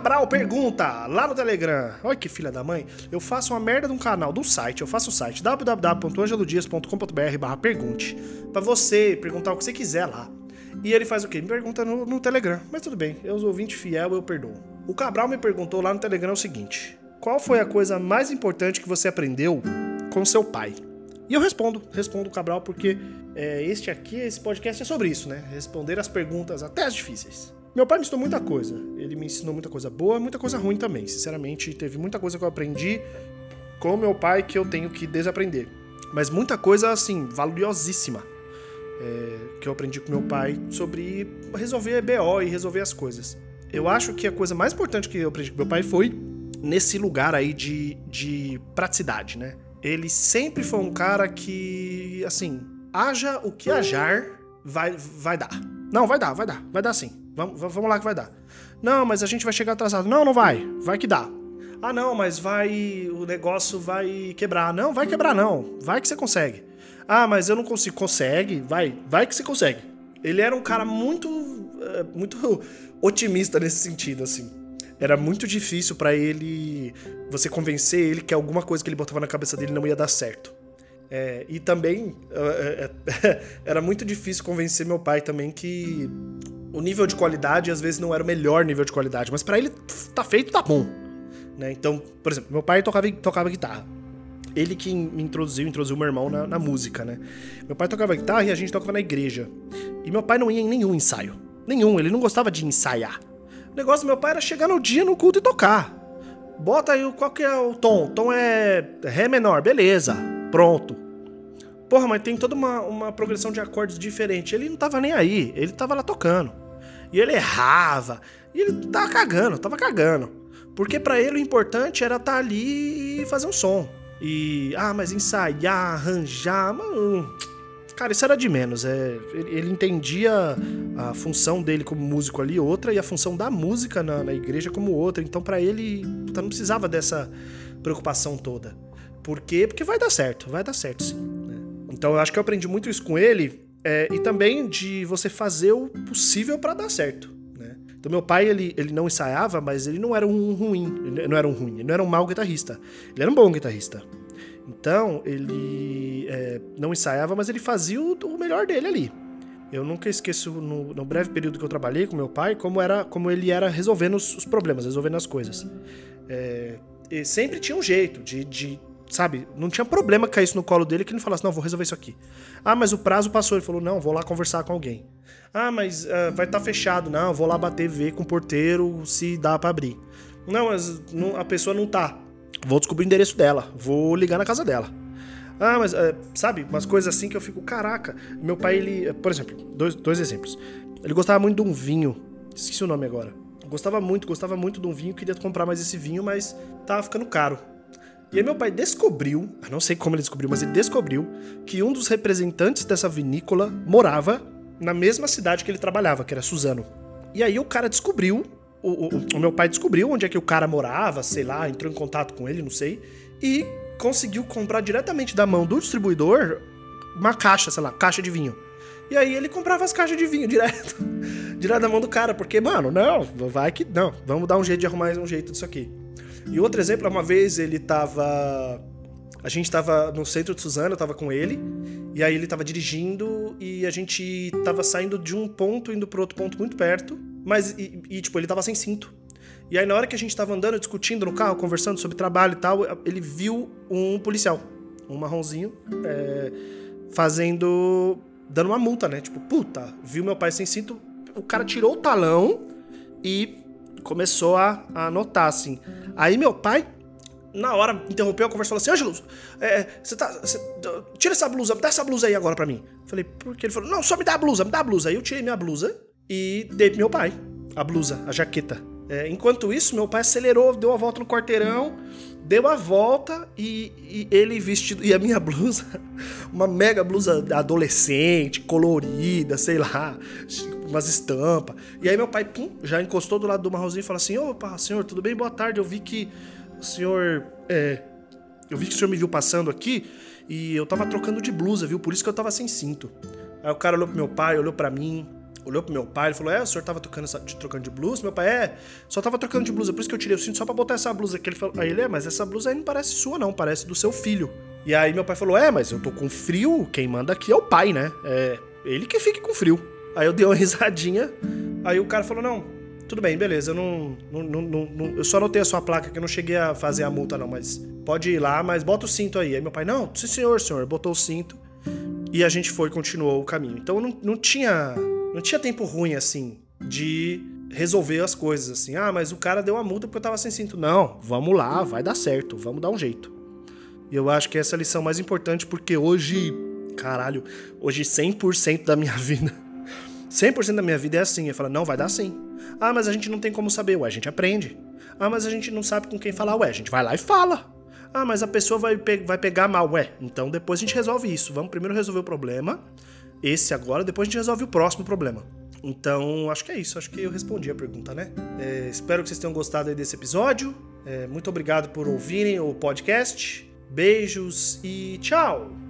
Cabral pergunta lá no Telegram. Olha que filha da mãe. Eu faço uma merda de um canal, de um site. Eu faço o site www.angelodias.com.br barra pergunte. Pra você perguntar o que você quiser lá. E ele faz o quê? Me pergunta no, no Telegram. Mas tudo bem, eu sou ouvinte fiel, eu perdoo. O Cabral me perguntou lá no Telegram o seguinte: Qual foi a coisa mais importante que você aprendeu com seu pai? E eu respondo, respondo o Cabral, porque é, este aqui, esse podcast é sobre isso, né? Responder as perguntas, até as difíceis. Meu pai me ensinou muita coisa. Ele me ensinou muita coisa boa, muita coisa ruim também. Sinceramente, teve muita coisa que eu aprendi com meu pai que eu tenho que desaprender. Mas muita coisa, assim, valiosíssima. É, que eu aprendi com meu pai sobre resolver BO e resolver as coisas. Eu acho que a coisa mais importante que eu aprendi com meu pai foi nesse lugar aí de, de praticidade, né? Ele sempre foi um cara que, assim, haja o que ajar, vai, vai dar. Não, vai dar, vai dar, vai dar sim. Vamos, vamos lá que vai dar. Não, mas a gente vai chegar atrasado. Não, não vai. Vai que dá. Ah, não, mas vai. O negócio vai quebrar. Não, vai quebrar, não. Vai que você consegue. Ah, mas eu não consigo. Consegue? Vai, vai que você consegue. Ele era um cara muito. Eh, muito otimista nesse sentido, assim. Era muito difícil para ele. Você convencer ele que alguma coisa que ele botava na cabeça dele não ia dar certo. É, e também é, é, era muito difícil convencer meu pai também que o nível de qualidade às vezes não era o melhor nível de qualidade, mas para ele tá feito, tá bom. Né? Então, por exemplo, meu pai tocava, tocava guitarra. Ele que me introduziu, introduziu meu irmão na, na música, né? Meu pai tocava guitarra e a gente tocava na igreja. E meu pai não ia em nenhum ensaio. Nenhum, ele não gostava de ensaiar. O negócio do meu pai era chegar no dia no culto e tocar. Bota aí qual que é o tom. O tom é Ré menor, beleza. Pronto. Porra, mas tem toda uma, uma progressão de acordes diferente. Ele não tava nem aí, ele tava lá tocando. E ele errava, e ele tava cagando, tava cagando. Porque para ele o importante era estar tá ali e fazer um som. E, ah, mas ensaiar, arranjar, mano. Cara, isso era de menos. É, ele, ele entendia a função dele como músico ali, outra, e a função da música na, na igreja como outra. Então, para ele, puta, não precisava dessa preocupação toda. Por quê? Porque vai dar certo, vai dar certo sim. Né? Então, eu acho que eu aprendi muito isso com ele, é, e também de você fazer o possível para dar certo. Né? Então, meu pai, ele, ele não ensaiava, mas ele não era um ruim. Ele não era um ruim, ele não era um mau guitarrista. Ele era um bom guitarrista. Então, ele é, não ensaiava, mas ele fazia o, o, melhor dele ali. Eu nunca esqueço, no, no, breve período que eu trabalhei com meu pai, como, era, como ele era resolvendo os, os problemas, resolvendo as coisas. É, sempre tinha um jeito de, de, sabe, não tinha problema cair isso no colo dele que ele falasse, não, vou resolver isso aqui. Ah, mas o prazo passou. Ele falou, não, vou lá conversar com alguém. Ah, mas uh, vai estar tá fechado. Não, vou lá bater, ver com o porteiro se dá para abrir. Não, mas não, a pessoa não tá. Vou descobrir o endereço dela. Vou ligar na casa dela. Ah, mas, uh, sabe, umas coisas assim que eu fico, caraca. Meu pai, ele, por exemplo, dois, dois exemplos. Ele gostava muito de um vinho. Esqueci o nome agora. Gostava muito, gostava muito de um vinho. Queria comprar mais esse vinho, mas tava ficando caro. E aí meu pai descobriu, não sei como ele descobriu, mas ele descobriu que um dos representantes dessa vinícola morava na mesma cidade que ele trabalhava, que era Suzano. E aí o cara descobriu, o, o, o meu pai descobriu onde é que o cara morava, sei lá, entrou em contato com ele, não sei, e conseguiu comprar diretamente da mão do distribuidor uma caixa, sei lá, caixa de vinho. E aí ele comprava as caixas de vinho direto, direto da mão do cara, porque, mano, não, vai que não, vamos dar um jeito de arrumar um jeito disso aqui. E outro exemplo, uma vez ele tava. A gente tava no centro de Suzano, eu tava com ele, e aí ele tava dirigindo e a gente tava saindo de um ponto indo pro outro ponto muito perto, mas e, e tipo, ele tava sem cinto. E aí na hora que a gente tava andando, discutindo no carro, conversando sobre trabalho e tal, ele viu um policial, um marronzinho, é, fazendo. dando uma multa, né? Tipo, puta, viu meu pai sem cinto, o cara tirou o talão e começou a, a anotar, assim. Aí meu pai, na hora, interrompeu a conversa e falou assim: Ângelo, é, você tá. Cê, tira essa blusa, dá essa blusa aí agora pra mim. Falei, por que? Ele falou: Não, só me dá a blusa, me dá a blusa. Aí eu tirei minha blusa e dei pro meu pai a blusa, a jaqueta. É, enquanto isso, meu pai acelerou, deu a volta no quarteirão, deu a volta e, e, ele vestido. E a minha blusa, uma mega blusa adolescente, colorida, sei lá, umas estampas. E aí meu pai, pum, já encostou do lado do marronzinho e falou assim: opa, senhor, tudo bem? Boa tarde. Eu vi que o senhor. É, eu vi que o senhor me viu passando aqui e eu tava trocando de blusa, viu? Por isso que eu tava sem cinto. Aí o cara olhou pro meu pai, olhou para mim, olhou pro meu pai e falou: É, o senhor tava trocando, essa, trocando de blusa? Meu pai, é, só tava trocando de blusa, por isso que eu tirei o cinto só pra botar essa blusa aqui. Ele falou, aí ele, é, mas essa blusa aí não parece sua, não, parece do seu filho. E aí meu pai falou: É, mas eu tô com frio, quem manda aqui é o pai, né? É ele que fique com frio. Aí eu dei uma risadinha, aí o cara falou: Não, tudo bem, beleza, eu não, não, não, não, Eu só anotei a sua placa, que eu não cheguei a fazer a multa, não, mas pode ir lá, mas bota o cinto aí. Aí meu pai, não, sim senhor, senhor, botou o cinto. E a gente foi continuou o caminho. Então não, não tinha. Não tinha tempo ruim, assim, de resolver as coisas, assim. Ah, mas o cara deu a multa porque eu tava sem cinto. Não, vamos lá, vai dar certo, vamos dar um jeito. E eu acho que essa é a lição mais importante, porque hoje, caralho, hoje 100% da minha vida, 100% da minha vida é assim. Eu falo, não, vai dar sim. Ah, mas a gente não tem como saber. Ué, a gente aprende. Ah, mas a gente não sabe com quem falar. Ué, a gente vai lá e fala. Ah, mas a pessoa vai, pe vai pegar mal. Ué, então depois a gente resolve isso. Vamos primeiro resolver o problema, esse agora, depois a gente resolve o próximo problema. Então, acho que é isso. Acho que eu respondi a pergunta, né? É, espero que vocês tenham gostado desse episódio. É, muito obrigado por ouvirem o podcast. Beijos e tchau!